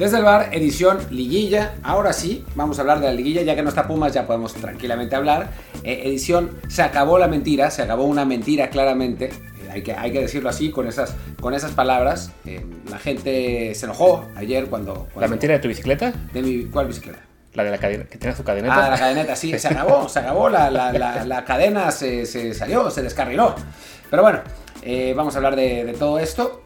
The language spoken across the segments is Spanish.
Desde el bar, edición liguilla. Ahora sí, vamos a hablar de la liguilla, ya que no está Pumas, ya podemos tranquilamente hablar. Eh, edición, se acabó la mentira, se acabó una mentira claramente. Eh, hay, que, hay que decirlo así, con esas, con esas palabras. Eh, la gente se enojó ayer cuando, cuando- ¿La mentira de tu bicicleta? ¿De mi, cuál bicicleta? La de la cadena, que tiene su cadeneta. Ah, la cadeneta, sí, se acabó, se acabó, la, la- la- la cadena se, se salió, se descarriló. Pero bueno, vamos a hablar de, de todo esto.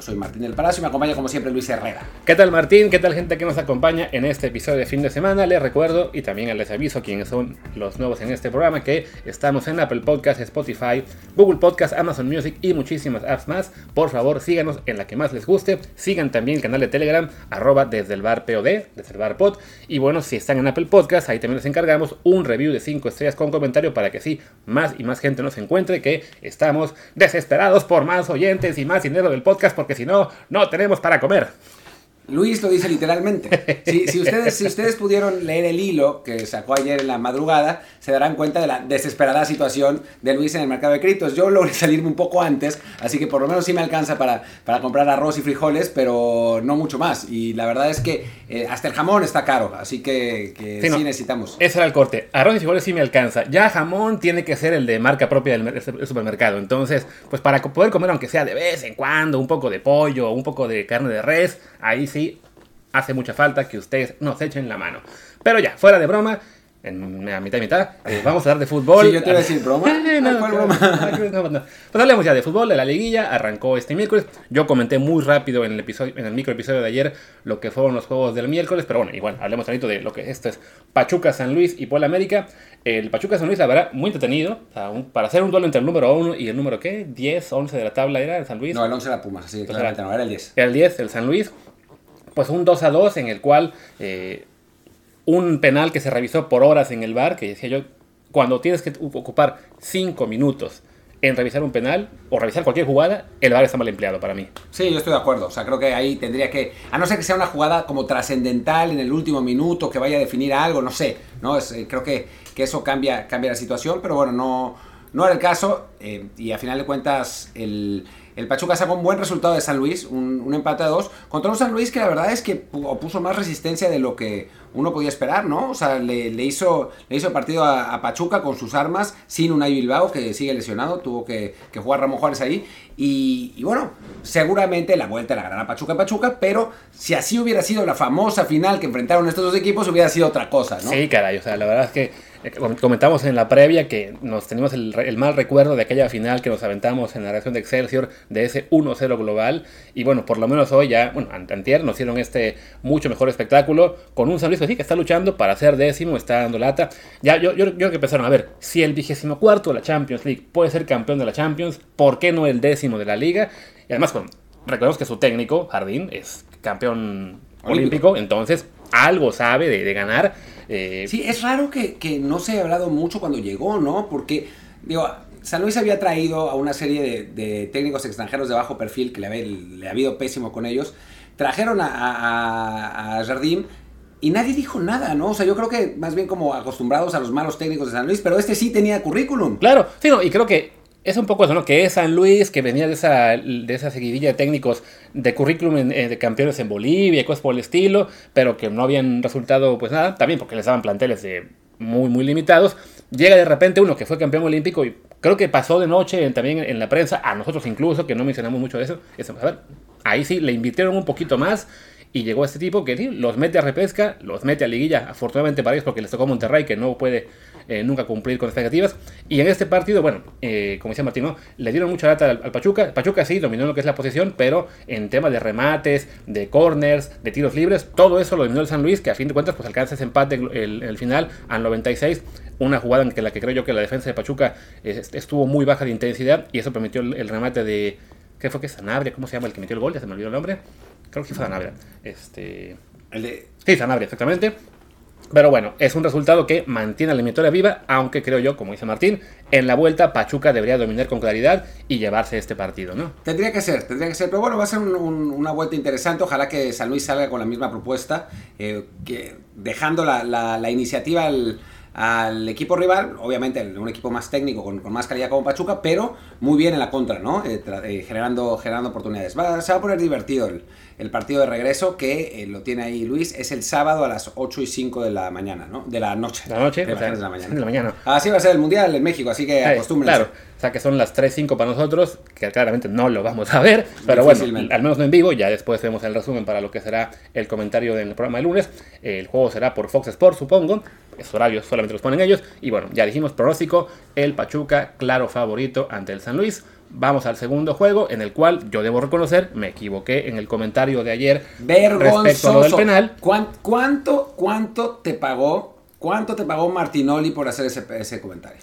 Soy Martín del Palacio y me acompaña como siempre Luis Herrera. ¿Qué tal Martín? ¿Qué tal gente que nos acompaña en este episodio de fin de semana? Les recuerdo y también les aviso quienes son los nuevos en este programa que estamos en Apple Podcast, Spotify, Google Podcast, Amazon Music y muchísimas apps más. Por favor síganos en la que más les guste. Sigan también el canal de Telegram arroba desde el bar POD, desde el bar pod. Y bueno, si están en Apple Podcast, ahí también les encargamos un review de 5 estrellas con comentario para que sí, más y más gente nos encuentre que estamos desesperados por más oyentes y más dinero del podcast si no, no tenemos para comer. Luis lo dice literalmente. Si, si ustedes, si ustedes pudieron leer el hilo que sacó ayer en la madrugada, se darán cuenta de la desesperada situación de Luis en el mercado de criptos. Yo logré salirme un poco antes, así que por lo menos sí me alcanza para, para comprar arroz y frijoles, pero no mucho más. Y la verdad es que eh, hasta el jamón está caro, así que, que Sí, sí, no. necesitamos. Ese era el corte. Arroz y frijoles sí me alcanza. Ya jamón tiene que ser el de marca propia del mer- del supermercado. Entonces, pues para poder comer, aunque sea de vez en cuando, un poco de pollo, un poco de carne de res, ahí sí hace mucha falta que ustedes nos echen la mano. Pero ya, fuera de broma, en a mitad y mitad, eh, vamos a hablar de fútbol. Sí, yo te iba a decir, ¿broma? Eh, no, ¿Cuál broma? no, no. Pues hablemos ya de fútbol, de la liguilla, arrancó este miércoles. Yo comenté muy rápido en el episodio, en el micro episodio de ayer lo que fueron los juegos del miércoles, pero bueno, igual, hablemos ahorita de lo que esto es Pachuca San Luis y Puebla América. El Pachuca San Luis, la verdad, muy entretenido. O sea, un- para hacer un duelo entre el número 1 y el número ¿qué? 10, 11 de la tabla era el San Luis. No, el 11 era Pumas, así que claramente no, era el 10. El 10, el San Luis. Pues un 2 a 2 en el cual eh, un penal que se revisó por horas en el bar, que decía yo, cuando tienes que ocupar 5 minutos en revisar un penal o revisar cualquier jugada, el bar está mal empleado para mí. Sí, yo estoy de acuerdo. O sea, creo que ahí tendría que. A no ser que sea una jugada como trascendental en el último minuto, que vaya a definir algo, no sé. ¿no? Es, eh, creo que, que eso cambia, cambia la situación, pero bueno, no, no era el caso. eh, y a final de cuentas, el, el Pachuca sacó un buen resultado de San Luis, un, empate a dos, contra un San Luis que la verdad es que pu- puso más resistencia de lo que uno podía esperar, ¿no? O sea, le, hizo, le hizo partido a, Pachuca con sus armas, sin Unai Bilbao, que sigue lesionado, tuvo que, jugar Ramón Juárez ahí. Y, bueno, seguramente la vuelta la ganará Pachuca Pachuca, pero si así hubiera sido la famosa final que enfrentaron estos dos equipos, hubiera sido otra cosa, ¿no? Sí, caray, o sea, la verdad es que comentamos en la previa que nos teníamos el, el mal recuerdo de aquella final que nos aventamos en la reacción de Excelsior de ese 1-0 global. Y bueno, por lo menos hoy ya, bueno, ant- antier nos dieron este mucho mejor espectáculo con un San Luis que sí que está luchando para ser décimo, está dando lata. Ya, yo, yo, yo creo que empezaron a ver, si el vigésimo cuarto de la Champions League puede ser campeón de la Champions, ¿por qué no el décimo de la liga? Y además, con, recordemos que su técnico, Jardín, es campeón Olímpico. olímpico, entonces algo sabe de, de ganar. Eh, Sí, es raro que, que no se haya hablado mucho cuando llegó, ¿no? Porque, digo, San Luis había traído a una serie de, de técnicos extranjeros de bajo perfil que le había, le había ido pésimo con ellos. Trajeron a, a, a Jardim y nadie dijo nada, ¿no? O sea, yo creo que más bien como acostumbrados a los malos técnicos de San Luis, pero este sí tenía currículum. Claro, sí, no, y creo que es un poco eso, ¿no? Que es San Luis, que venía de esa, de esa seguidilla de técnicos de currículum en- eh, de campeones en Bolivia y cosas por el estilo, pero que no habían resultado, pues nada, también porque les daban planteles de muy, muy limitados. Llega de repente uno que fue campeón olímpico y creo que pasó de noche también en la prensa, a nosotros incluso, que no mencionamos mucho de eso. eso, a ver, ahí sí le invitaron un poquito más. Y llegó este tipo que sí, los mete a repesca, los mete a liguilla, afortunadamente para ellos porque les tocó Monterrey que no puede eh, nunca cumplir con expectativas. Y en este partido, bueno, eh, como decía Martín, ¿no? le dieron mucha lata al, al Pachuca. Pachuca sí dominó lo que es la posición, pero en temas de remates, de corners, de tiros libres, todo eso lo dominó el San Luis, que a fin de cuentas pues alcanza ese empate el, el- el final al 96. Una jugada en que la que creo yo que la defensa de Pachuca estuvo muy baja de intensidad y eso permitió el, el remate de... ¿Qué fue que Sanabria? ¿Cómo se llama el que metió el gol? Ya se me olvidó el nombre. Creo que fue Sanabria. Este... El de, Sí, Sanabria, exactamente. Pero bueno, es un resultado que mantiene a la eliminatoria viva, aunque creo yo, como dice Martín, en la vuelta Pachuca debería dominar con claridad y llevarse este partido, ¿no? Tendría que ser, tendría que ser, pero bueno, va a ser un- un- una vuelta interesante. Ojalá que San Luis salga con la misma propuesta, eh, que dejando la, la- la iniciativa al, al equipo rival, obviamente un equipo más técnico, con, más calidad como Pachuca, pero muy bien en la contra, ¿no? Eh, eh, generando, generando oportunidades. Va, se va a poner divertido el, partido de regreso, que eh, lo tiene ahí Luis, es el sábado a las 8 y 5 de la mañana, ¿no? De la noche. De la noche, de, la, mañana. Así va a ser el Mundial en México, así que acostúmbrense. Claro, o sea que son las 3, 5 para nosotros, que claramente no lo vamos a ver, pero bueno, al menos no en vivo, ya después vemos el resumen para lo que será el comentario del programa de lunes. El juego será por Fox Sports, supongo esos horarios solamente los ponen ellos. Y bueno, ya dijimos pronóstico, el Pachuca, claro favorito ante el San Luis. Vamos al segundo juego, en el cual yo debo reconocer, me equivoqué en el comentario de ayer respecto a lo del penal. ¿Cuánto, cuánto te pagó, cuánto te pagó Martinoli por hacer ese, ese comentario?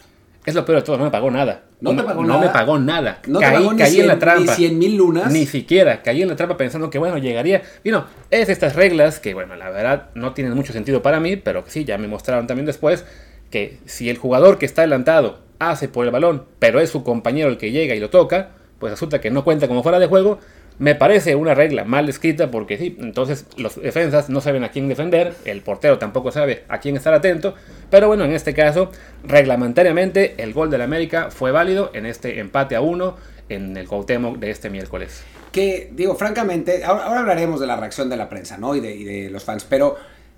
Es lo peor de todo, no me pagó nada. No, me pagó nada. No me pagó nada. No caí, pagó ni caí en la trampa. Ni 100 mil lunas. Ni siquiera. Caí en la trampa pensando que, bueno, llegaría. Y no, es estas reglas que, bueno, la verdad no tienen mucho sentido para mí, pero que sí, ya me mostraron también después que si el jugador que está adelantado hace por el balón, pero es su compañero el que llega y lo toca, pues resulta que no cuenta como fuera de juego me parece una regla mal escrita porque sí, entonces los defensas no saben a quién defender, el portero tampoco sabe a quién estar atento, pero bueno, en este caso, reglamentariamente el gol del América fue válido en este empate a uno en el Cuauhtémoc de este miércoles. Que digo, francamente, ahora, hablaremos de la reacción de la prensa, ¿no? Y de, y de los fans, pero,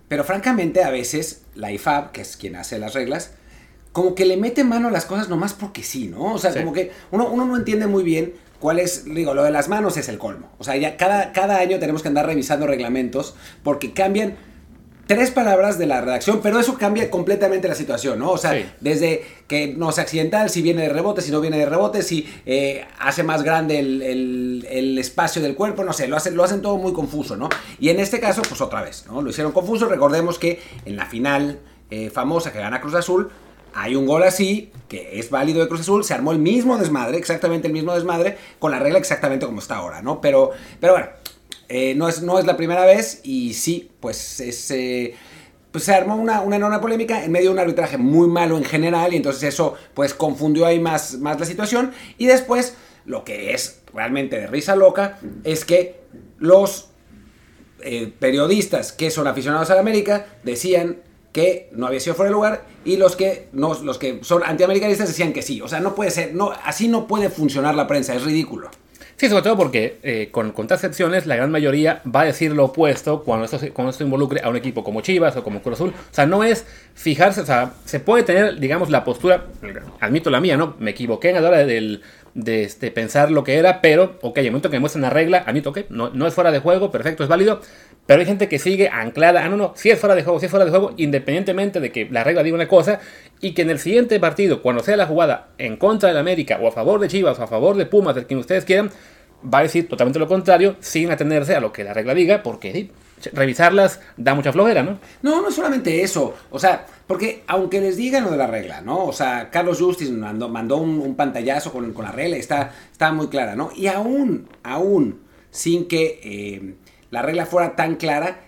pero francamente a veces la IFAB, que es quien hace las reglas, como que le mete mano a las cosas nomás porque sí, ¿no? O sea, como que uno, uno no entiende muy bien ¿Cuál es? Digo, lo de las manos es el colmo. O sea, ya cada, cada año tenemos que andar revisando reglamentos porque cambian tres palabras de la redacción, pero eso cambia completamente la situación, ¿no? O sea, desde que no es accidental, si viene de rebote, si no viene de rebote, si eh, hace más grande el, espacio del cuerpo, no sé, lo hacen, lo hacen todo muy confuso, ¿no? Y en este caso, pues otra vez, ¿no? Lo hicieron confuso. Recordemos que en la final eh, famosa que gana Cruz Azul, hay un gol así, que es válido de Cruz Azul, se armó el mismo desmadre, exactamente el mismo desmadre, con la regla exactamente como está ahora, ¿no? Pero, pero bueno, eh, no, es, no es la primera vez y sí, pues es... Eh, pues se armó una, enorme polémica en medio de un arbitraje muy malo en general y entonces eso pues confundió ahí más, más la situación y después lo que es realmente de risa loca es que los eh, periodistas que son aficionados a la América decían que no había sido fuera de lugar y los que no, los que son antiamericanistas decían que sí. O sea, no puede ser, no, así no puede funcionar la prensa, es ridículo. Sí, sobre todo porque eh, con, con excepciones la gran mayoría va a decir lo opuesto cuando esto, cuando esto involucre a un equipo como Chivas o como Cruz Azul. O sea, no es fijarse, o sea, se puede tener, digamos, la postura, admito la mía, ¿no? Me equivoqué en la hora del, de este, pensar lo que era, pero, ok, el momento que me muestran la regla, admito que no, no es fuera de juego, perfecto, es válido, pero hay gente que sigue anclada, ah, no, no, si es fuera de juego, si es fuera de juego, independientemente de que la regla diga una cosa, y que en el siguiente partido, cuando sea la jugada en contra del América, o a favor de Chivas, o a favor de Pumas, de quien ustedes quieran, va a decir totalmente lo contrario, sin atenerse a lo que la regla diga, porque revisarlas da mucha flojera, ¿no? No, no es solamente eso. O sea, porque aunque les digan lo de la regla, ¿no? O sea, Carlos Justice mandó, mandó un, pantallazo con, con, la regla está, está muy clara, ¿no? Y aún, aún, sin que eh, la regla fuera tan clara,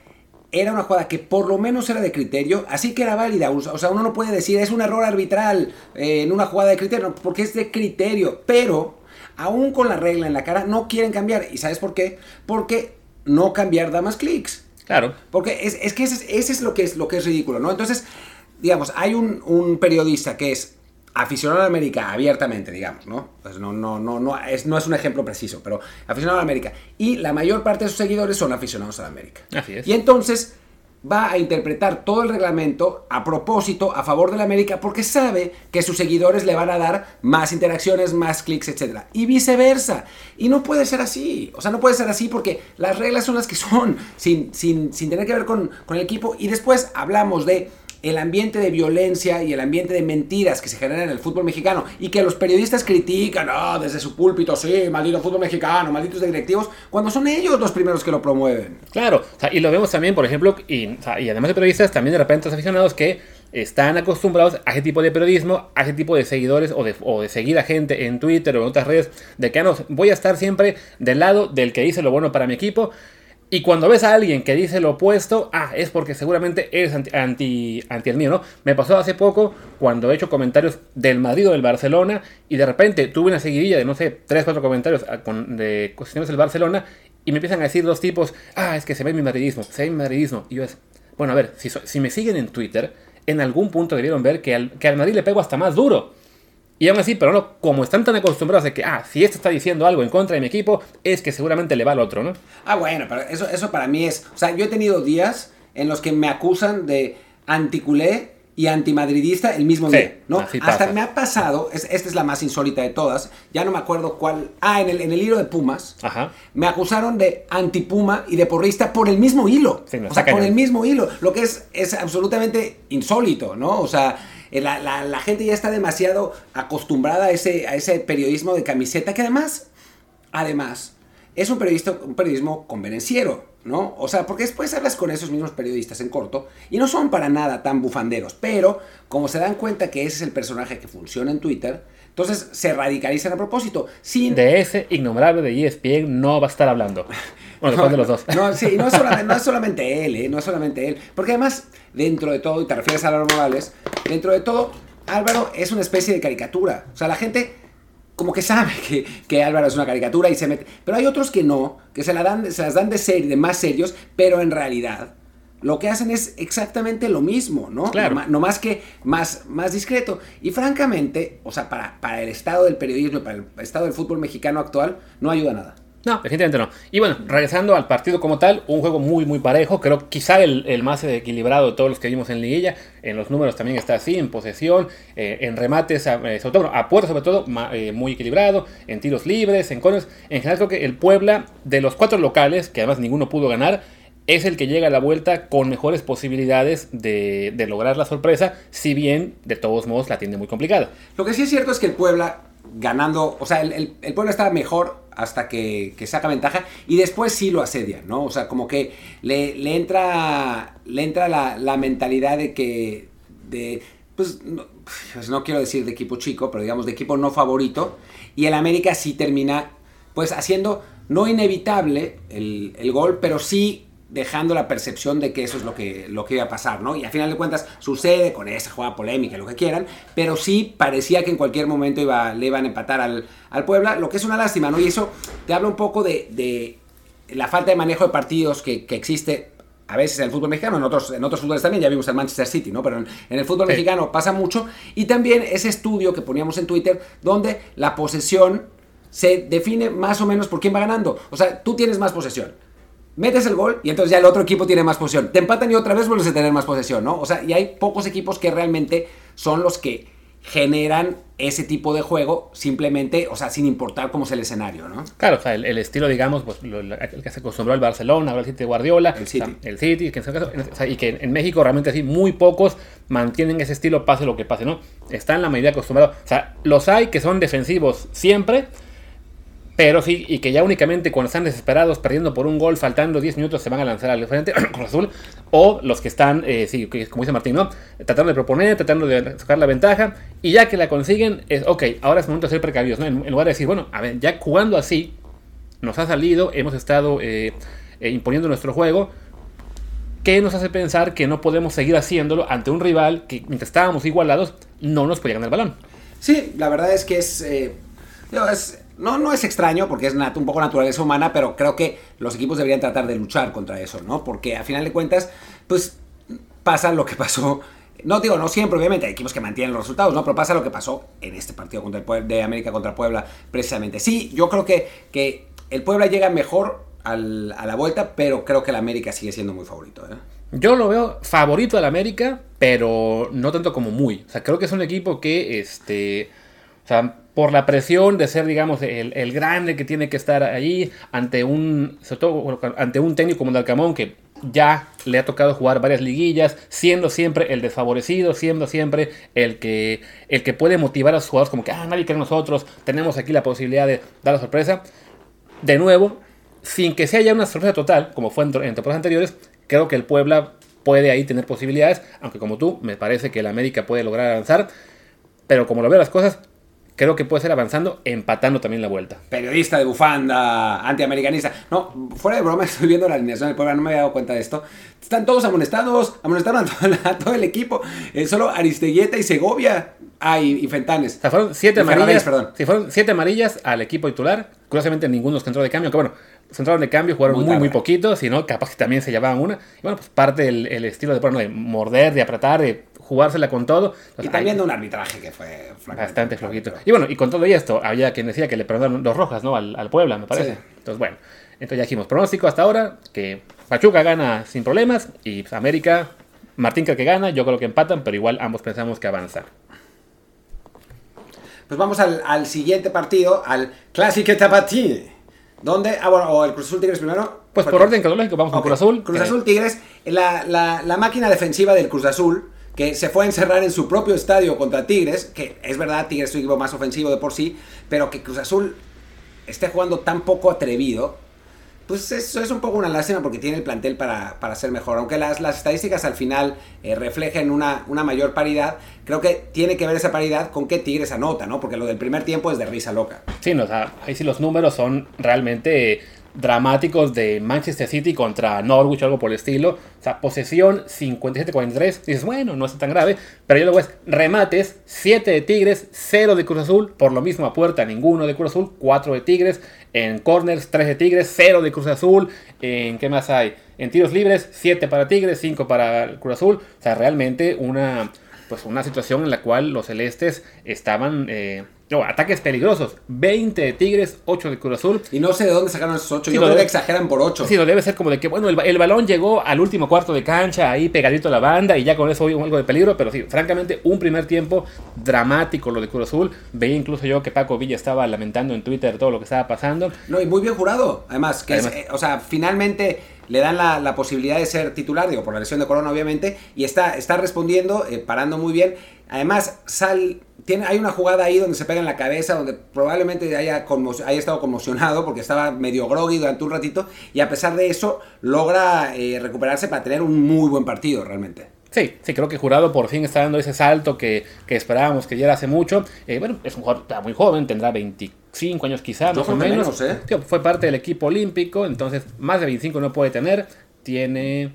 era una jugada que por lo menos era de criterio, así que era válida. O sea, uno no puede decir es un error arbitral eh, en una jugada de criterio, porque es de criterio. Pero, aún con la regla en la cara, no quieren cambiar. ¿Y sabes por qué? Porque no cambiar da más clics. Claro. Porque es, que ese, es lo que es, lo que es ridículo, ¿no? Entonces, digamos, hay un, un periodista que es aficionado a América abiertamente, digamos, ¿no? Pues no, no, no, no, es, no es un ejemplo preciso, pero aficionado a América. Y la mayor parte de sus seguidores son aficionados a América. Así es. Y entonces va a interpretar todo el reglamento a propósito, a favor de la América, porque sabe que sus seguidores le van a dar más interacciones, más clics, etc. Y viceversa. Y no puede ser así. O sea, no puede ser así porque las reglas son las que son, sin, sin, sin tener que ver con, con el equipo. Y después hablamos de el ambiente de violencia y el ambiente de mentiras que se genera en el fútbol mexicano y que los periodistas critican ah, desde su púlpito, sí, maldito fútbol mexicano, malditos directivos, cuando son ellos los primeros que lo promueven. Claro, y lo vemos también, por ejemplo, y, además de periodistas, también de repente los aficionados que están acostumbrados a ese tipo de periodismo, a ese tipo de seguidores o de, o de seguir a gente en Twitter o en otras redes, de que ah, no, voy a estar siempre del lado del que dice lo bueno para mi equipo y cuando ves a alguien que dice lo opuesto, ah, es porque seguramente eres anti, anti, el mío, ¿no? Me pasó hace poco cuando he hecho comentarios del Madrid o del Barcelona y de repente tuve una seguidilla de, no sé, 3, 4 comentarios ah, de cuestiones del Barcelona y me empiezan a decir dos tipos, ah, es que se ve mi madridismo, se ve mi madridismo. Y yo es, bueno, a ver, si, si me siguen en Twitter, en algún punto debieron ver que al, que al Madrid le pego hasta más duro. Y aún así, pero no, como están tan acostumbrados de que, ah, si este está diciendo algo en contra de mi equipo, es que seguramente le va al otro, ¿no? Ah, bueno, pero eso, eso para mí es. O sea, yo he tenido días en los que me acusan de anticulé y antimadridista el mismo Sí, día, ¿no? Hasta pasa. me ha pasado, es- esta es la más insólita de todas, ya no me acuerdo cuál. Ah, en el, en el hilo de Pumas. Ajá. Me acusaron de antipuma y de porrista por el mismo hilo. Sí, o sea, por el mismo hilo. Lo que es, es absolutamente insólito, ¿no? O sea, la, la- la gente ya está demasiado acostumbrada a ese, a ese periodismo de camiseta que además, además, es un, periodista, un periodismo convenenciero, ¿no? O sea, porque después hablas con esos mismos periodistas en corto y no son para nada tan bufanderos, pero como se dan cuenta que ese es el personaje que funciona en Twitter, entonces se radicalizan a propósito, sin... De ese ignombrable de ESPN no va a estar hablando. Bueno, después de los dos. No, sí, no es no es solamente él, ¿eh? No es solamente él. Porque además, dentro de todo, y te refieres a Álvaro Morales, dentro de todo, Álvaro es una especie de caricatura. O sea, la gente como que sabe que, que Álvaro es una caricatura y se mete. Pero hay otros que no, que se, la dan, se las dan de, ser, de más serios, pero en realidad lo que hacen es exactamente lo mismo, ¿no? Claro. No, más que más, más discreto. Y francamente, o sea, para, para el estado del periodismo, para el estado del fútbol mexicano actual, no ayuda nada. No, definitivamente no. Y bueno, regresando al partido como tal, un juego muy, muy parejo. Creo quizá el, el más equilibrado de todos los que vimos en Liguilla. En los números también está así, en posesión, eh, en remates, a, eh, sobre todo, bueno, a puerta sobre todo, ma- eh, muy equilibrado, en tiros libres, en corners. En general creo que el Puebla, de los cuatro locales, que además ninguno pudo ganar, es el que llega a la vuelta con mejores posibilidades de, de lograr la sorpresa, si bien de todos modos la tiene muy complicada. Lo que sí es cierto es que el Puebla ganando, o sea, el, el- el Puebla está mejor hasta que, saca ventaja y después sí lo asedia, ¿no? O sea, como que le, entra, le entra la, mentalidad de que, de, pues no, pues no quiero decir de equipo chico, pero digamos de equipo no favorito y el América sí termina, pues haciendo, no inevitable el gol, pero sí dejando la percepción de que eso es lo que, lo que iba a pasar, ¿no? Y al final de cuentas sucede con esa jugada polémica, lo que quieran, pero sí parecía que en cualquier momento iba, le iban a empatar al, al Puebla, lo que es una lástima, ¿no? Y eso te habla un poco de, de la falta de manejo de partidos que, que existe a veces en el fútbol mexicano, en otros, en otros fútboles también, ya vimos el Manchester City, ¿no? Pero en, en el fútbol Sí. mexicano pasa mucho. Y también ese estudio que poníamos en Twitter, donde la posesión se define más o menos por quién va ganando. O sea, tú tienes más posesión. Metes el gol y entonces ya el otro equipo tiene más posesión. Te empatan y otra vez vuelves a tener más posesión, ¿no? O sea, y hay pocos equipos que realmente son los que generan ese tipo de juego simplemente, o sea, sin importar cómo es el escenario, ¿no? Claro, o sea, el, el estilo, digamos, pues lo- lo- el que se acostumbró al Barcelona, ahora el City de Guardiola, El City. o sea, el City, que en ese caso- en- o sea, y que en México realmente sí, muy pocos mantienen ese estilo, pase lo que pase, ¿no? Están la mayoría acostumbrados. O sea, los hay que son defensivos siempre, pero sí, y que ya únicamente cuando están desesperados, perdiendo por un gol, faltando 10 minutos, se van a lanzar al frente, con azul, o los que están, eh, sí, que- como dice Martín, ¿no? Tratando de proponer, tratando de sacar la ventaja, y ya que la consiguen, es, ok, ahora es momento de ser precavidos, ¿no? En, en lugar de decir, bueno, a ver, ya jugando así, nos ha salido, hemos estado eh, eh, imponiendo nuestro juego, ¿qué nos hace pensar que no podemos seguir haciéndolo ante un rival que mientras estábamos igualados, no nos podía ganar el balón? Sí, la verdad es que es, eh, es- no, no es extraño porque es un poco naturaleza humana, pero creo que los equipos deberían tratar de luchar contra eso, ¿no? Porque a final de cuentas, pues pasa lo que pasó. No digo, no siempre, obviamente, hay equipos que mantienen los resultados, ¿no? Pero pasa lo que pasó en este partido contra el de América contra Puebla, precisamente. Sí, yo creo que, que el Puebla llega mejor al- a la vuelta, pero creo que el América sigue siendo muy favorito, ¿eh? Yo lo veo favorito al América, pero no tanto como muy. O sea, creo que es un equipo que, este, o sea, por la presión de ser, digamos, el, el grande que tiene que estar ahí ante un, sobre todo ante un técnico como Dalcamón que ya le ha tocado jugar varias liguillas, siendo siempre el desfavorecido, siendo siempre el que, el que puede motivar a sus jugadores como que, ah, nadie en nosotros, tenemos aquí la posibilidad de dar la sorpresa. De nuevo, sin que sea ya una sorpresa total, como fue en, en temporadas anteriores, creo que el Puebla puede ahí tener posibilidades, aunque como tú, me parece que el América puede lograr avanzar, pero como lo veo las cosas, creo que puede ser avanzando, empatando también la vuelta. periodista de bufanda, antiamericanista. No, fuera de broma, estoy viendo la alineación del Puebla, no me había dado cuenta de esto. Están todos amonestados, amonestaron a todo, el- a todo el equipo. Eh, solo Aristeguieta y Segovia. Ah, y, y Fentanes. O sea, fueron siete Y Fernández, amarillas, perdón. sí, fueron siete amarillas al equipo titular. Curiosamente ninguno que entró de cambio, que bueno, se entraron de cambio, jugaron Muy muy, muy, poquito, sino capaz que también se llevaban una. Y bueno, pues parte del el estilo de, bueno, de morder, de apretar, de jugársela con todo. y también de un arbitraje que fue bastante flojito. Y bueno, y con todo esto, había quien decía que le perdonaron dos rojas, ¿no? Al, Puebla, me parece. Entonces, bueno, entonces ya dijimos, pronóstico hasta ahora, que Pachuca gana sin problemas y América, Martín cree que gana, yo creo que empatan, pero igual ambos pensamos que avanza. Pues vamos al, siguiente partido, al Clásico Tapatí. ¿Dónde? Ah, bueno, o el Cruz Azul Tigres primero. Pues por orden cronológico, vamos con Cruz Azul. Cruz Azul Tigres, la, la, máquina defensiva del Cruz Azul, que se fue a encerrar en su propio estadio contra Tigres, que es verdad, Tigres es un equipo más ofensivo de por sí, pero que Cruz Azul esté jugando tan poco atrevido, pues eso es un poco una lástima porque tiene el plantel para, para ser mejor. Aunque las, las estadísticas al final eh, reflejen una, una, mayor paridad, creo que tiene que ver esa paridad con qué Tigres anota, ¿no? Porque lo del primer tiempo es de risa loca. Sí, no, o sea, ahí sí los números son realmente dramáticos de Manchester City contra Norwich o algo por el estilo. O sea, posesión 57-43. Dices, bueno, no es tan grave. Pero yo luego es remates, 7 de Tigres, 0 de Cruz Azul. Por lo mismo a puerta, ninguno de Cruz Azul, 4 de Tigres. En corners, 3 de Tigres, 0 de Cruz Azul. ¿En qué más hay? En tiros libres, 7 para Tigres, 5 para Cruz Azul. O sea, realmente una, pues una situación en la cual los celestes estaban... Eh, no, ataques peligrosos. 20 de Tigres, 8 de Cruz Azul. Y no sé de dónde sacaron esos 8. Yo creo que exageran por 8. Sí, lo debe ser como de que, bueno, el, balón llegó al último cuarto de cancha, ahí pegadito a la banda, y ya con eso hubo algo de peligro. Pero sí, francamente, un primer tiempo dramático lo de Cruz Azul. Veía incluso yo que Paco Villa estaba lamentando en Twitter todo lo que estaba pasando. No, y muy bien jurado. Además, que eh, o sea, finalmente le dan la, posibilidad de ser titular, digo, por la lesión de Corona, obviamente, y está, está respondiendo, eh, parando muy bien. Además, sal tiene, hay una jugada ahí donde se pega en la cabeza, donde probablemente haya, haya estado conmocionado porque estaba medio groggy durante un ratito y a pesar de eso logra eh, recuperarse para tener un muy buen partido realmente. Sí, sí, creo que Jurado por fin está dando ese salto que, esperábamos que diera hace mucho. Eh, bueno, es un jugador muy joven, tendrá 25 años quizá, más o menos. ¿eh? fue parte del equipo olímpico, entonces más de 25 no puede tener. Tiene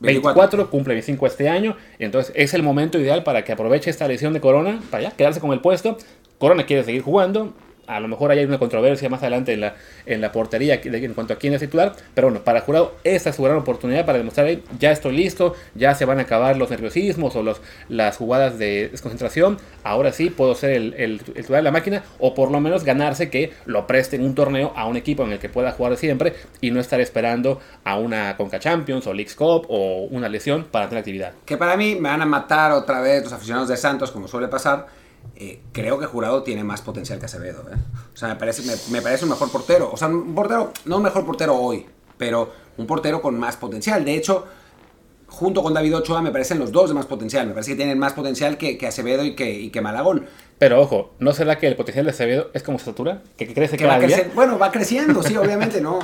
24, cumple 25 este año, entonces es el momento ideal para que aproveche esta lesión de Corona para ya quedarse con el puesto. Corona quiere seguir jugando, a lo mejor hay una controversia más adelante en la, en la portería en cuanto a quién es titular. Pero bueno, para Jurado, esta es su gran oportunidad para demostrar, ya estoy listo, ya se van a acabar los nerviosismos o los, las jugadas de desconcentración. Ahora sí puedo ser el, titular de la máquina o por lo menos ganarse que lo presten un torneo a un equipo en el que pueda jugar siempre y no estar esperando a una Conca Champions o League Cup o una lesión para tener actividad. Que para mí me van a matar otra vez los aficionados de Santos, como suele pasar eh, creo que Jurado tiene más potencial que Acevedo. ¿eh? O sea, me parece, me, parece un mejor portero. O sea, un portero, no un mejor portero hoy, pero un portero con más potencial. De hecho, junto con David Ochoa me parecen los dos de más potencial. Me parece que tienen más potencial que, Acevedo y que, y que, Malagón. Pero ojo, ¿no será que el potencial de Acevedo es como estatura? ¿Que, crece que va Bueno, va creciendo, sí, obviamente, ¿no?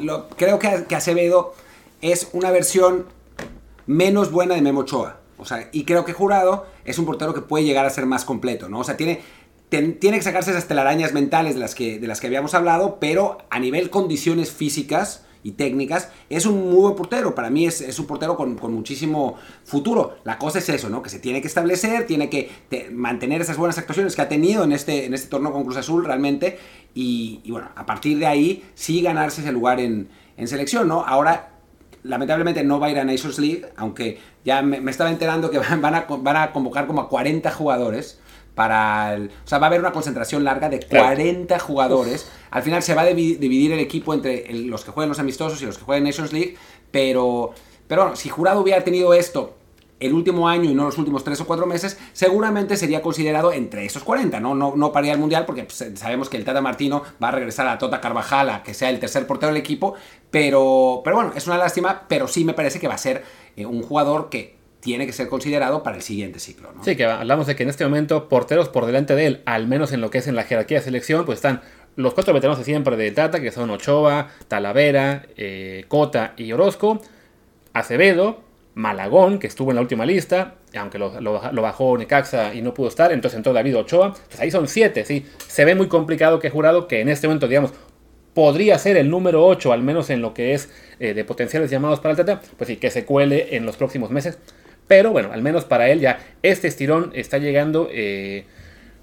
Lo, creo que, que Acevedo es una versión menos buena de Memo Ochoa. O sea, y creo que Jurado es un portero que puede llegar a ser más completo, ¿no? O sea, tiene, tiene que sacarse esas telarañas mentales de las, que, de las que habíamos hablado, pero a nivel condiciones físicas y técnicas, es un muy buen portero. Para mí es, un portero con, muchísimo futuro. La cosa es eso, ¿no? Que se tiene que establecer, tiene que mantener esas buenas actuaciones que ha tenido en este, en este torneo con Cruz Azul realmente. Y, bueno, a partir de ahí sí ganarse ese lugar en, en selección, ¿no? Ahora lamentablemente no va a ir a Nations League, aunque ya me, estaba enterando que van a, van a convocar como a 40 jugadores para el, o sea, va a haber una concentración larga de 40 jugadores. Al final se va a dividir el equipo entre los que juegan los amistosos y los que juegan Nations League, pero pero bueno, si Jurado hubiera tenido esto el último año y no los últimos tres o cuatro meses, seguramente sería considerado entre esos 40, ¿no? No, no para ir al Mundial, porque pues, sabemos que el Tata Martino va a regresar a Tota Carvajal a que sea el tercer portero del equipo, pero, pero bueno, es una lástima, pero sí me parece que va a ser eh, un jugador que tiene que ser considerado para el siguiente ciclo. ¿no? Sí, que hablamos de que en este momento porteros por delante de él, al menos en lo que es en la jerarquía de selección, pues están los cuatro veteranos de siempre de Tata, que son Ochoa, Talavera, eh, Cota y Orozco, Acevedo, Malagón, que estuvo en la última lista, aunque lo, bajó Necaxa y no pudo estar, entonces entró David Ochoa, pues ahí son siete, sí. Se ve muy complicado que jurado que en este momento, digamos, podría ser el número 8, al menos en lo que es eh, de potenciales llamados para el Tata, pues sí, que se cuele en los próximos meses. Pero bueno, al menos para él ya este estirón está llegando, eh,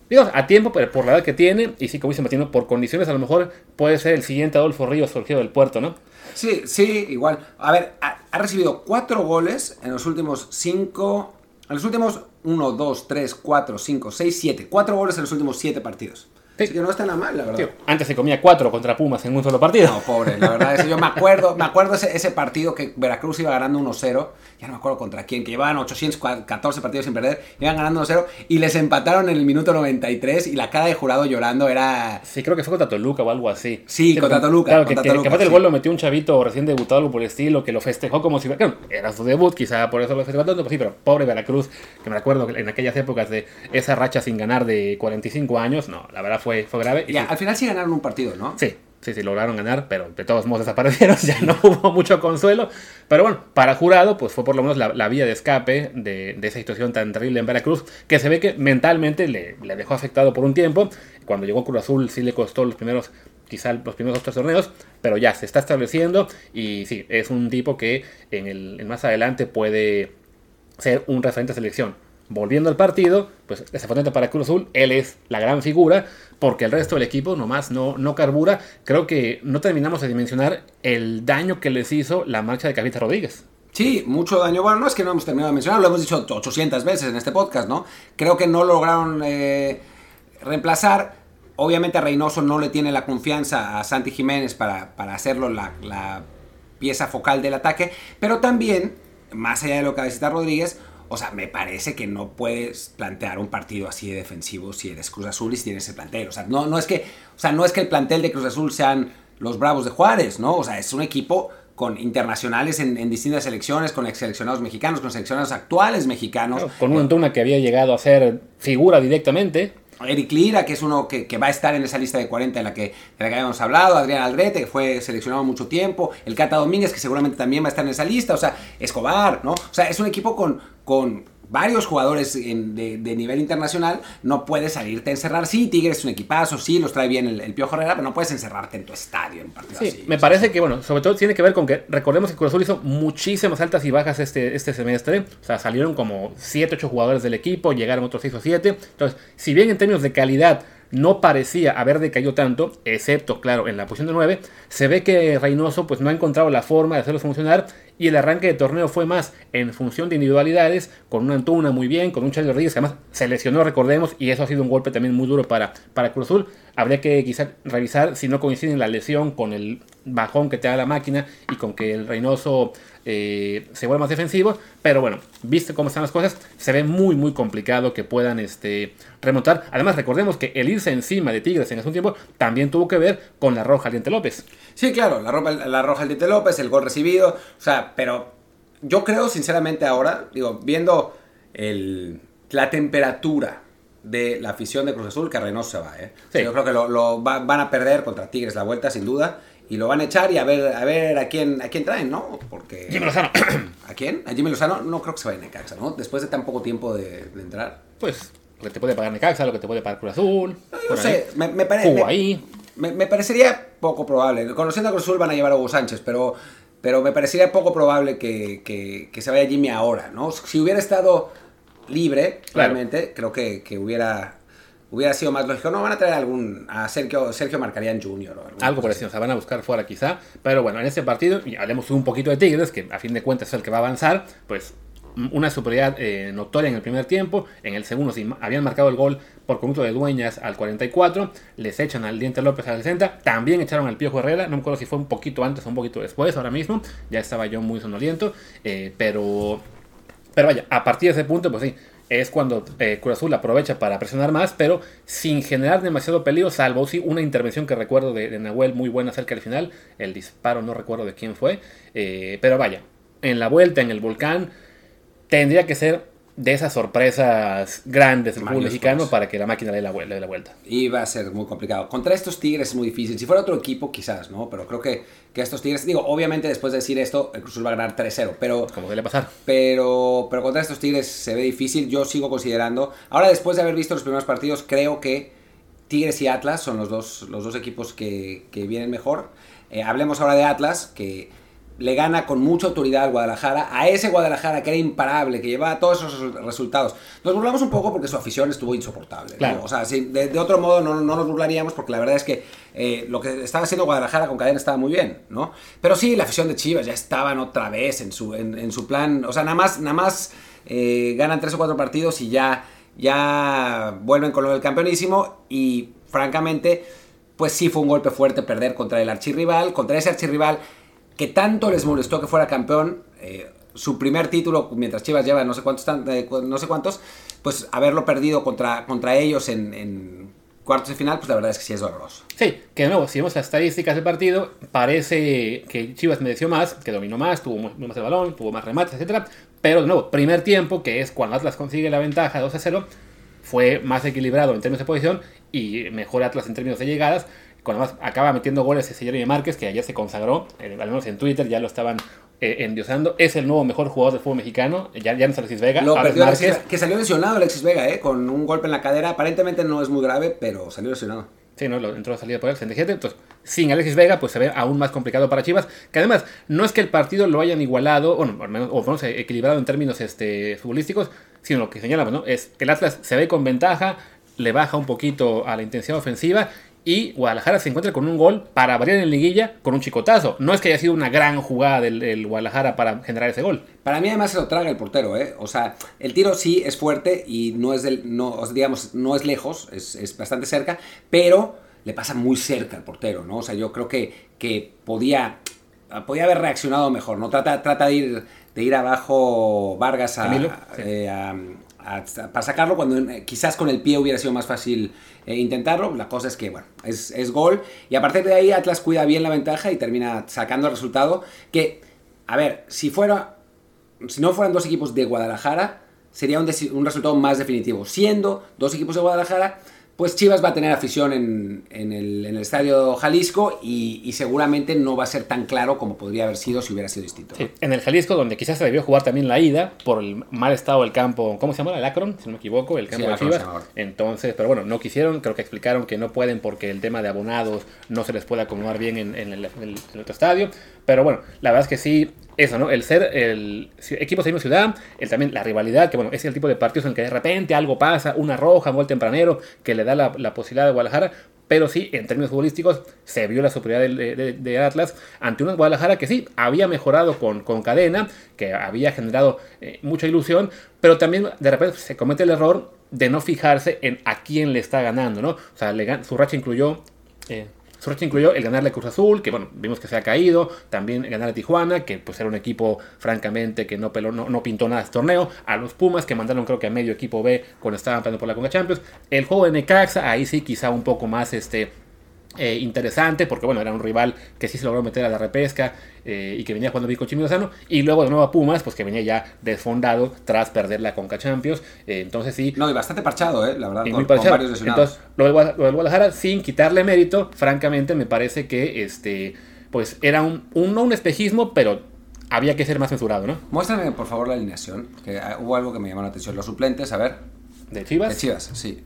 digamos, a tiempo, pero por la edad que tiene, y sí, como dice Martino, por condiciones a lo mejor puede ser el siguiente Adolfo Ríos surgido del puerto, ¿no? Sí, sí, igual. A ver, ha, recibido cuatro goles en los últimos cinco En los últimos 1, 2, 3, 4, 5, 6, 7. 4 goles en los últimos 7 partidos. Sí. Así que no está nada mal, la verdad. Tío, antes se comía cuatro contra Pumas en un solo partido. No, pobre, la verdad es que yo me acuerdo, me acuerdo ese, ese partido que Veracruz iba ganando 1-0, ya no me acuerdo contra quién, que llevaban 814 partidos sin perder, iban ganando 1-0 y les empataron en el minuto 93 y la cara de jurado llorando era... Sí, creo que fue contra Toluca o algo así. Sí, contra porque- Toluca, Claro, contra que, Toluca, aparte el sí. gol lo metió un chavito recién debutado, algo por el estilo, que lo festejó como si claro, era su debut, quizá por eso lo festejó tanto, pues sí, pero pobre Veracruz, que me acuerdo en aquellas épocas de esa racha sin ganar de 45 años, no, la verdad fue, fue grave. Y Ya, sí, al final sí ganaron un partido, ¿no? Sí, sí, sí, lograron ganar, pero de todos modos desaparecieron, ya no hubo mucho consuelo. Pero bueno, para Jurado, pues fue por lo menos la, vía de escape de, de esa situación tan terrible en Veracruz, que se ve que mentalmente le, le dejó afectado por un tiempo. Cuando llegó Cruz Azul sí le costó los primeros, quizá los primeros dos tres torneos, pero ya se está estableciendo y sí, es un tipo que en el, en más adelante puede ser un referente de selección. Volviendo al partido, pues desafortunadamente para Cruz Azul, él es la gran figura, porque el resto del equipo nomás no, no carbura. Creo que no terminamos de dimensionar el daño que les hizo la marcha de Carlita Rodríguez. Sí, mucho daño. Bueno, no es que no hemos terminado de mencionar, lo hemos dicho 800 veces en este podcast, ¿no? Creo que no lograron eh, reemplazar. Obviamente Reynoso no le tiene la confianza a Santi Jiménez para, para hacerlo la, la pieza focal del ataque, pero también, más allá de lo que necesita Rodríguez, o sea, me parece que no puedes plantear un partido así de defensivo si eres Cruz Azul y si tienes el plantel. O sea, no, no es que, o sea, no es que el plantel de Cruz Azul sean los Bravos de Juárez, ¿no? O sea, es un equipo con internacionales en, distintas selecciones, con ex seleccionados mexicanos, con seleccionados actuales mexicanos. Con un Antuna que había llegado a ser figura directamente. Eric Lira, que es uno que, va a estar en esa lista de 40 en la que, de la que habíamos hablado, Adrián Aldrete, que fue seleccionado mucho tiempo, el Cata Domínguez, que seguramente también va a estar en esa lista, o sea, Escobar, ¿no? O sea, es un equipo con, con varios jugadores en, de, de, nivel internacional, no puedes salirte a encerrar. Sí, Tigres es un equipazo, sí, los trae bien el, el Piojo Herrera, pero no puedes encerrarte en tu estadio en partido sí, así. Me parece que, bueno, sobre todo tiene que ver con que recordemos que Cruz Azul hizo muchísimas altas y bajas este, este semestre. O sea, salieron como 7, 8 jugadores del equipo, llegaron otros 6 o 7. Entonces, si bien en términos de calidad no parecía haber decaído tanto, excepto, claro, en la posición de 9, se ve que Reynoso pues no ha encontrado la forma de hacerlo funcionar y el arranque de torneo fue más en función de individualidades, con una Antuna muy bien, con un Charlie Rodríguez que además se lesionó, recordemos, y eso ha sido un golpe también muy duro para, para Cruz Azul. Habría que quizá revisar si no coincide la lesión con el bajón que te da la máquina y con que el Reynoso eh, se vuelva más defensivo, pero bueno, viste cómo están las cosas, se ve muy muy complicado que puedan este, remontar. Además, recordemos que el irse encima de Tigres en ese tiempo también tuvo que ver con la roja Diente López. Sí, claro, la, ropa, la roja Diente López, el gol recibido, o sea, pero yo creo sinceramente ahora, digo, viendo el, la temperatura de la afición de Cruz Azul, que Reynoso se va, ¿eh? Sí. O sea, yo creo que lo, lo va, van a perder contra Tigres la vuelta, sin duda, y lo van a echar y a ver a ver a quién a quién traen, ¿no? Porque Jimmy Lozano. ¿A quién? A Jimmy Lozano no creo que se vaya a Necaxa, ¿no? Después de tan poco tiempo de, de entrar. Pues lo que te puede pagar Necaxa, lo que te puede pagar Cruz Azul. No sé, me, me parece ahí. me, me parecería poco probable. Conociendo a Cruz Azul van a llevar a Hugo Sánchez, pero pero me parecería poco probable que, que, que se vaya Jimmy ahora, ¿no? Si hubiera estado libre, Claro. realmente, creo que, que hubiera hubiera sido más lógico. No, van a traer algún a Sergio Sergio Marcarian Jr. o Algo así. eso, o sea, van a buscar fuera quizá. Pero bueno, en este partido, y hablemos un poquito de Tigres, que a fin de cuentas es el que va a avanzar, pues una superioridad eh, notoria en el primer tiempo. En el segundo, sí, habían marcado el gol por conjunto de Dueñas al 44. Les echan al Diente López al 60. También echaron al Piojo Herrera. No me acuerdo si fue un poquito antes o un poquito después, ahora mismo. Ya estaba yo muy sonoliento. eh, pero, pero vaya, a partir de ese punto, pues sí, es cuando eh, Cruz Azul aprovecha para presionar más, pero sin generar demasiado peligro, salvo sí una intervención que recuerdo de, Nahuel muy buena cerca del final. El disparo no recuerdo de quién fue. eh, pero vaya, en la vuelta, en el volcán, tendría que ser de esas sorpresas grandes del fútbol mexicano para que la máquina le dé la, vuel- le dé la vuelta. Y va a ser muy complicado. Contra estos Tigres es muy difícil. Si fuera otro equipo, quizás, ¿no? Pero creo que, que estos Tigres, digo, obviamente después de decir esto, el Cruz Azul va a ganar 3-0, pero Como suele pasar. pero, pero contra estos Tigres se ve difícil. Yo sigo considerando. Ahora, después de haber visto los primeros partidos, creo que Tigres y Atlas son los dos, los dos equipos que, que vienen mejor. Eh, hablemos ahora de Atlas, que le gana con mucha autoridad al Guadalajara, a ese Guadalajara que era imparable, que llevaba todos esos resultados. Nos burlamos un poco porque su afición estuvo insoportable. O sea, de, otro modo no, nos burlaríamos porque la verdad es que eh, lo que estaba haciendo Guadalajara con cadena estaba muy bien, ¿no? Pero sí, la afición de Chivas ya estaban otra vez en su, en, su plan. O sea, nada más, nada más eh, ganan tres o cuatro partidos y ya, ya vuelven con lo del campeonísimo y francamente pues sí fue un golpe fuerte perder contra el archirrival, contra ese archirrival que tanto les molestó que fuera campeón, eh, su primer título, mientras Chivas lleva no sé cuántos, eh, no sé cuántos pues haberlo perdido contra, contra ellos en, cuartos de final, pues la verdad es que sí es doloroso. Sí, que de nuevo, si vemos las estadísticas del partido, parece que Chivas mereció más, que dominó más, tuvo más el balón, tuvo más remates, etc. Pero de nuevo, primer tiempo, que es cuando Atlas consigue la ventaja 2 a 0, fue más equilibrado en términos de posición y mejor Atlas en términos de llegadas. Cuando más acaba metiendo goles ese Jeremy Márquez, que ayer se consagró, al menos en Twitter ya lo estaban eh, endiosando. Es el nuevo mejor jugador del fútbol mexicano. Ya, ya no es Alexis Vega. Lo perdió que salió lesionado Alexis Vega, eh, con un golpe en la cadera. Aparentemente no es muy grave, pero salió lesionado. Sí, ¿no? Lo entró a salida por él, Entonces, sin Alexis Vega, pues se ve aún más complicado para Chivas. Que además, no es que el partido lo hayan igualado, o, al menos, o menos equilibrado en términos este, futbolísticos, sino lo que señalamos, ¿no? Es que el Atlas se ve con ventaja, le baja un poquito a la intención ofensiva y Guadalajara se encuentra con un gol para variar en liguilla con un chicotazo. No es que haya sido una gran jugada del, Guadalajara para generar ese gol. Para mí además se lo traga el portero, ¿eh? O sea, el tiro sí es fuerte y no es del, no, digamos, no es lejos, es, bastante cerca, pero le pasa muy cerca al portero, ¿no? O sea, yo creo que, que podía, podía haber reaccionado mejor, ¿no? Trata, trata de ir, de ir abajo Vargas a, eh, para sacarlo cuando eh, quizás con el pie hubiera sido más fácil eh, intentarlo. La cosa es que, bueno, es, gol. Y a partir de ahí Atlas cuida bien la ventaja y termina sacando el resultado. Que, a ver, si fuera, si no fueran dos equipos de Guadalajara, sería un, un resultado más definitivo. Siendo dos equipos de Guadalajara, pues Chivas va a tener afición en, el, estadio Jalisco y, seguramente no va a ser tan claro como podría haber sido si hubiera sido distinto. en el Jalisco, donde quizás se debió jugar también la ida por el mal estado del campo, ¿cómo se llama? El Akron, si no me equivoco, el campo de Chivas. Entonces, pero bueno, no quisieron, creo que explicaron que no pueden porque el tema de abonados no se les puede acomodar bien en, el, otro estadio. Pero bueno, la verdad es que sí, eso, ¿no? El ser el equipo de ciudad, el también la rivalidad, que bueno, es el tipo de partidos en que de repente algo pasa, una roja, un gol tempranero, que le da la, posibilidad de Guadalajara, pero sí, en términos futbolísticos, se vio la superioridad de, Atlas ante una Guadalajara que sí, había mejorado con, con cadena, que había generado eh, mucha ilusión, pero también de repente se comete el error de no fijarse en a quién le está ganando, ¿no? O sea, su racha incluyó... Eh, Suerte incluyó el ganarle a Cruz Azul, que bueno, vimos que se ha caído, también ganar a Tijuana, que pues era un equipo francamente que no, peló, no, pintó nada este torneo, a los Pumas, que mandaron creo que a medio equipo B cuando estaban peleando por la Conga Champions, el juego de Necaxa, ahí sí quizá un poco más este eh, interesante, porque bueno, era un rival que sí se logró meter a la repesca eh, y que venía jugando bien con Chimilozano, y luego de nuevo a Pumas, pues que venía ya desfondado tras perder la Conca Champions, eh, entonces sí. No, y bastante parchado, eh, la verdad, con, varios Entonces, lo de, Guadalajara, sin quitarle mérito, francamente me parece que este, pues era un, un, no un espejismo, pero había que ser más censurado, ¿no? Muéstrame, por favor, la alineación, que hubo algo que me llamó la atención. Los suplentes, a ver. ¿De Chivas? De Chivas, sí.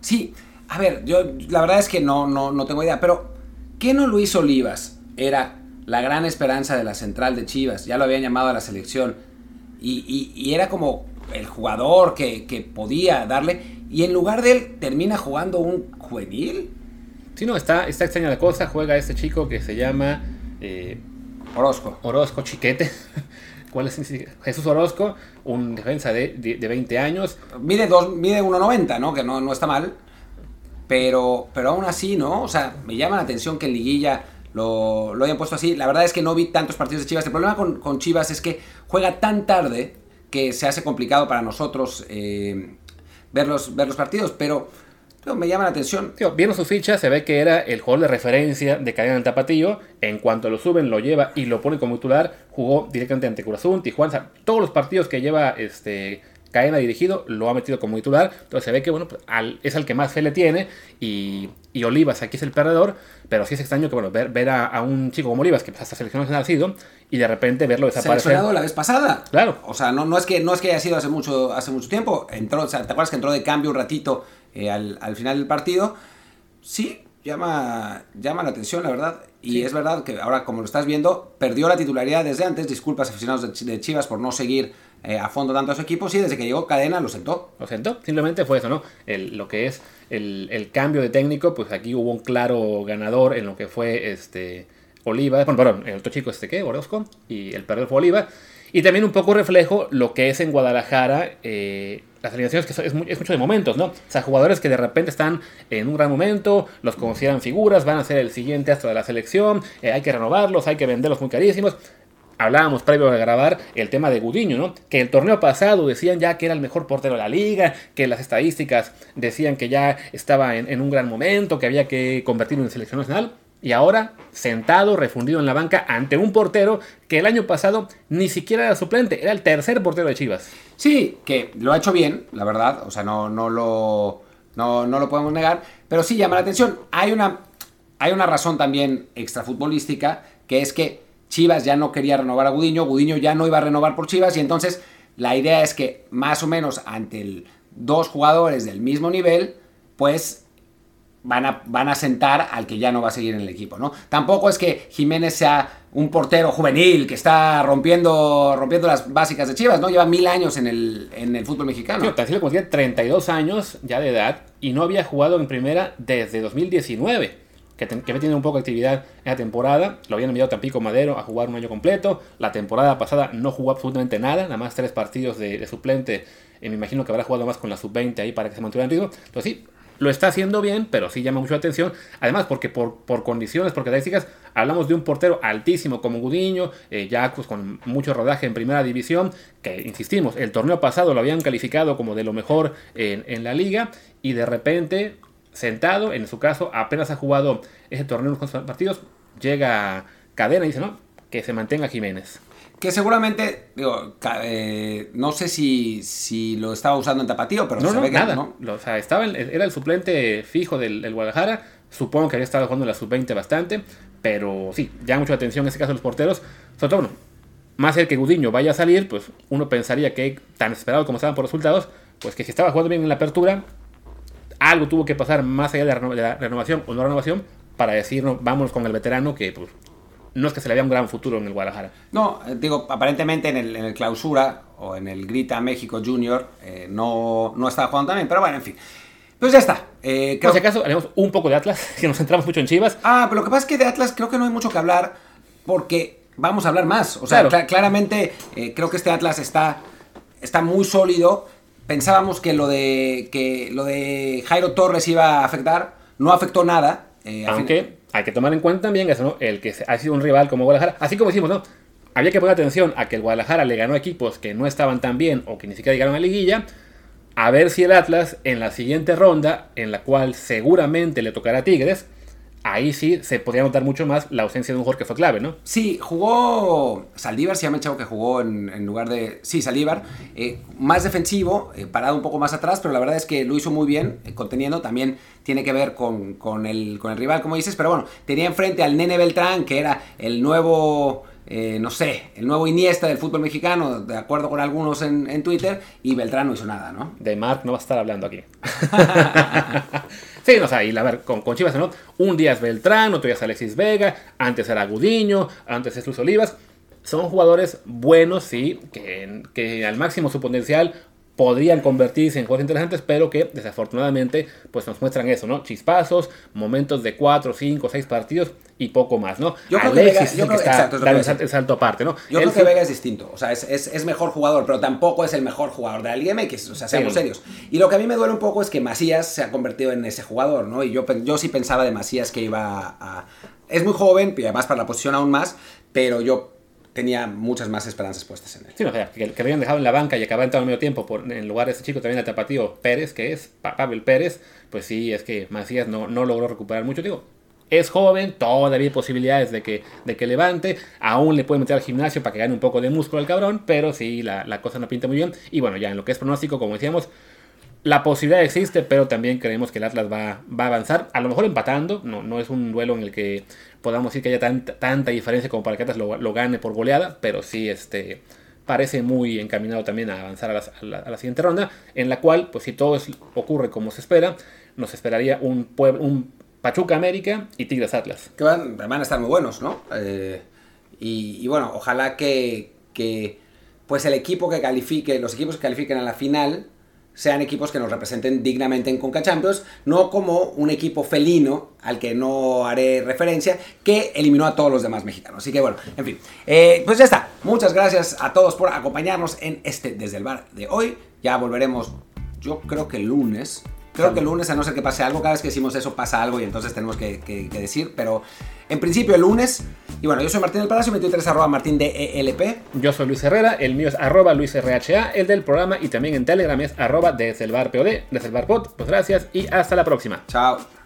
Sí, a ver, yo la verdad es que no, no, no tengo idea, pero ¿qué no Luis Olivas era la gran esperanza de la central de Chivas? Ya lo habían llamado a la selección. Y, era como el jugador que, podía darle. Y en lugar de él termina jugando un juvenil. Sí, no, está, está extraña la cosa. Juega este chico que se llama... Eh, Orozco. Orozco Chiquete. ¿Cuál es? Jesús Orozco, un defensa de, de, 20 años. Mide, dos, mide 1,90, ¿no? Que no, no está mal. Pero, pero aún así, ¿no? O sea, me llama la atención que liguilla lo, lo hayan puesto así. La verdad es que no vi tantos partidos de Chivas. El problema con, Chivas es que juega tan tarde que se hace complicado para nosotros eh, ver, los, ver los partidos. Pero, me llama la atención. viendo su ficha, se ve que era el jugador de referencia de cadena del Tapatillo. En cuanto lo suben, lo lleva y lo pone como titular. Jugó directamente ante Curazón, Tijuana. todos los partidos que lleva este Cadena dirigido, lo ha metido como titular. Entonces se ve que bueno, pues, es al que más fe le tiene. Y, Olivas aquí es el perdedor. Pero sí es extraño que bueno, ver, ver a, un chico como Olivas, que hasta seleccionado ha sido, y de repente verlo desaparecer. Seleccionado la vez pasada. Claro. O sea, no, no, es, que, no es que haya sido hace mucho, hace mucho tiempo. Entró, ¿Te acuerdas que entró de cambio un ratito eh, al, al final del partido? Sí, llama, llama la atención, la verdad. Y es verdad que ahora, como lo estás viendo, perdió la titularidad desde antes. Disculpas, aficionados de Chivas, por no seguir eh, a fondo tanto a su equipo. Sí, desde que llegó Cadena lo sentó. Lo sentó, simplemente fue eso, ¿no? Lo que es el, cambio de técnico, pues aquí hubo un claro ganador en lo que fue este Oliva, bueno, perdón, el otro chico este que, Orozco, y el perdedor fue Oliva. Y también un poco reflejo lo que es en Guadalajara. Eh, las alineaciones que es, mucho de momentos, ¿no? O sea, jugadores que de repente están en un gran momento, los consideran figuras, van a ser el siguiente astro de la selección, eh, hay que renovarlos, hay que venderlos muy carísimos. Hablábamos previo a grabar el tema de Gudiño, ¿no? Que el torneo pasado decían ya que era el mejor portero de la liga, que las estadísticas decían que ya estaba en, un gran momento, que había que convertirlo en selección nacional. Y ahora, sentado, refundido en la banca ante un portero que el año pasado ni siquiera era suplente, era el tercer portero de Chivas. Sí, que lo ha hecho bien, la verdad, o sea, no, no, lo, no, lo podemos negar, pero sí llama la atención. Hay una, hay una razón también extrafutbolística, que es que Chivas ya no quería renovar a Gudiño, Gudiño ya no iba a renovar por Chivas, y entonces la idea es que más o menos ante dos jugadores del mismo nivel, pues van a, van a sentar al que ya no va a seguir en el equipo, ¿no? Tampoco es que Jiménez sea un portero juvenil que está rompiendo, rompiendo las básicas de Chivas, ¿no? Lleva mil años en el, en el fútbol mexicano. Tiene 32 años ya de edad y no había jugado en primera desde 2019. Que, que había tenido un poco de actividad en la temporada. Lo habían enviado Tampico Madero a jugar un año completo. La temporada pasada no jugó absolutamente nada, nada más tres partidos de, suplente. Y me imagino que habrá jugado más con la sub-20 ahí para que se mantuviera en ritmo. Entonces sí, lo está haciendo bien, pero sí llama mucho la atención. Además, porque por, por condiciones, por características, hablamos de un portero altísimo como Gudiño, eh, ya pues, con mucho rodaje en primera división, que insistimos, el torneo pasado lo habían calificado como de lo mejor en, la liga, y de repente, sentado, en su caso, apenas ha jugado ese torneo en unos partidos, llega Cadena y dice, no, que se mantenga Jiménez que seguramente, digo, eh, no sé si, si lo estaba usando en Tapatío, pero no, no, nada. no. O sea, estaba era el suplente fijo del, Guadalajara. Supongo que había estado jugando en la sub-20 bastante, pero sí, llama mucho la atención en este caso los porteros. Sobre todo, bueno, más el que Gudiño vaya a salir, pues uno pensaría que tan esperado como estaban por resultados, pues que si estaba jugando bien en la apertura, algo tuvo que pasar más allá de la, renovación o no renovación para decir, no, vámonos con el veterano que pues, no es que se le vea un gran futuro en el Guadalajara. No, eh, digo, aparentemente en el, clausura o en el Grita México Junior eh, no, no estaba jugando también, pero bueno, en fin. Pues ya está. Eh, Por si acaso, haremos un poco de Atlas, que nos centramos mucho en Chivas. Ah, pero lo que pasa es que de Atlas creo que no hay mucho que hablar porque vamos a hablar más. O sea, claramente creo que este Atlas está, está muy sólido. Pensábamos que lo, de, que lo de Jairo Torres iba a afectar. No afectó nada. Aunque hay que tomar en cuenta también eso, ¿no? El que ha sido un rival como Guadalajara. Así como decimos, ¿no? Había que poner atención a que el Guadalajara le ganó equipos que no estaban tan bien o que ni siquiera llegaron a liguilla. A ver si el Atlas en la siguiente ronda, en la cual seguramente le tocará a Tigres, ahí sí se podría notar mucho más la ausencia de un jugador que fue clave, ¿no? Sí, jugó Saldívar, se llama el chavo que jugó en, lugar de... Sí, Saldívar, eh, más defensivo, eh, parado un poco más atrás, pero la verdad es que lo hizo muy bien, eh, conteniendo, también tiene que ver con, con, el, con el rival, como dices, pero bueno, tenía enfrente al Nene Beltrán, que era el nuevo... no sé, el nuevo Iniesta del fútbol mexicano, de acuerdo con algunos en, en Twitter, y Beltrán no hizo nada, ¿no? De Mark no va a estar hablando aquí. Sí, o sea, y a ver, con, con Chivas, ¿no? Un día es Beltrán, otro día es Alexis Vega, antes era Gudiño, antes es Luz Olivas. Son jugadores buenos, sí, que, que al máximo su potencial podrían convertirse en juegos interesantes, pero que desafortunadamente pues nos muestran eso, ¿no? Chispazos, momentos de 4, 5, 6 partidos y poco más, ¿no? Yo creo que Vega, yo creo, exacto, el salto, aparte, ¿no? Yo creo que Vega es distinto, o sea, es, es, mejor jugador, pero tampoco es el mejor jugador de la Liga MX, o sea, seamos serios. Y lo que a mí me duele un poco es que Macías se ha convertido en ese jugador, ¿no? Y yo, yo sí pensaba de Macías que iba a... Es muy joven, y además para la posición aún más, pero yo tenía muchas más esperanzas puestas en él. Sí, o sea, que, que habían dejado en la banca y acababa entrando medio tiempo por, en lugar de ese chico también el tapatío Pérez, que es Pavel Pérez, pues sí, es que Macías no, no logró recuperar mucho. Digo, es joven, todavía hay posibilidades de que, de que levante, aún le puede meter al gimnasio para que gane un poco de músculo al cabrón, pero sí, la, la cosa no pinta muy bien. Y bueno, ya en lo que es pronóstico, como decíamos, la posibilidad existe, pero también creemos que el Atlas va, va a avanzar, a lo mejor empatando, no, no es un duelo en el que podamos decir que haya tanta, tanta diferencia como para que Atlas lo, gane por goleada, pero sí este, parece muy encaminado también a avanzar a la, a la, siguiente ronda, en la cual, pues si todo ocurre como se espera, nos esperaría un, un Pachuca América y Tigres Atlas. Que van, van a estar muy buenos, ¿no? Eh, y, y, bueno, ojalá que, que, pues el equipo que califique, los equipos que califiquen a la final sean equipos que nos representen dignamente en Conca Champions, no como un equipo felino al que no haré referencia, que eliminó a todos los demás mexicanos. Así que bueno, en fin, eh, pues ya está. Muchas gracias a todos por acompañarnos en este Desde el Bar de hoy. Ya volveremos, yo creo que el lunes. Creo que el lunes, a no ser que pase algo, cada vez que decimos eso pasa algo y entonces tenemos que, que, que decir, pero en principio el lunes. Y bueno, yo soy Martín del Palacio, mi Twitter es arroba martín de ELP. Yo soy Luis Herrera, el mío es arroba Luis RHA, el del programa y también en Telegram es arroba desde el bar POD, desde el bar pod. Pues gracias y hasta la próxima. Chao.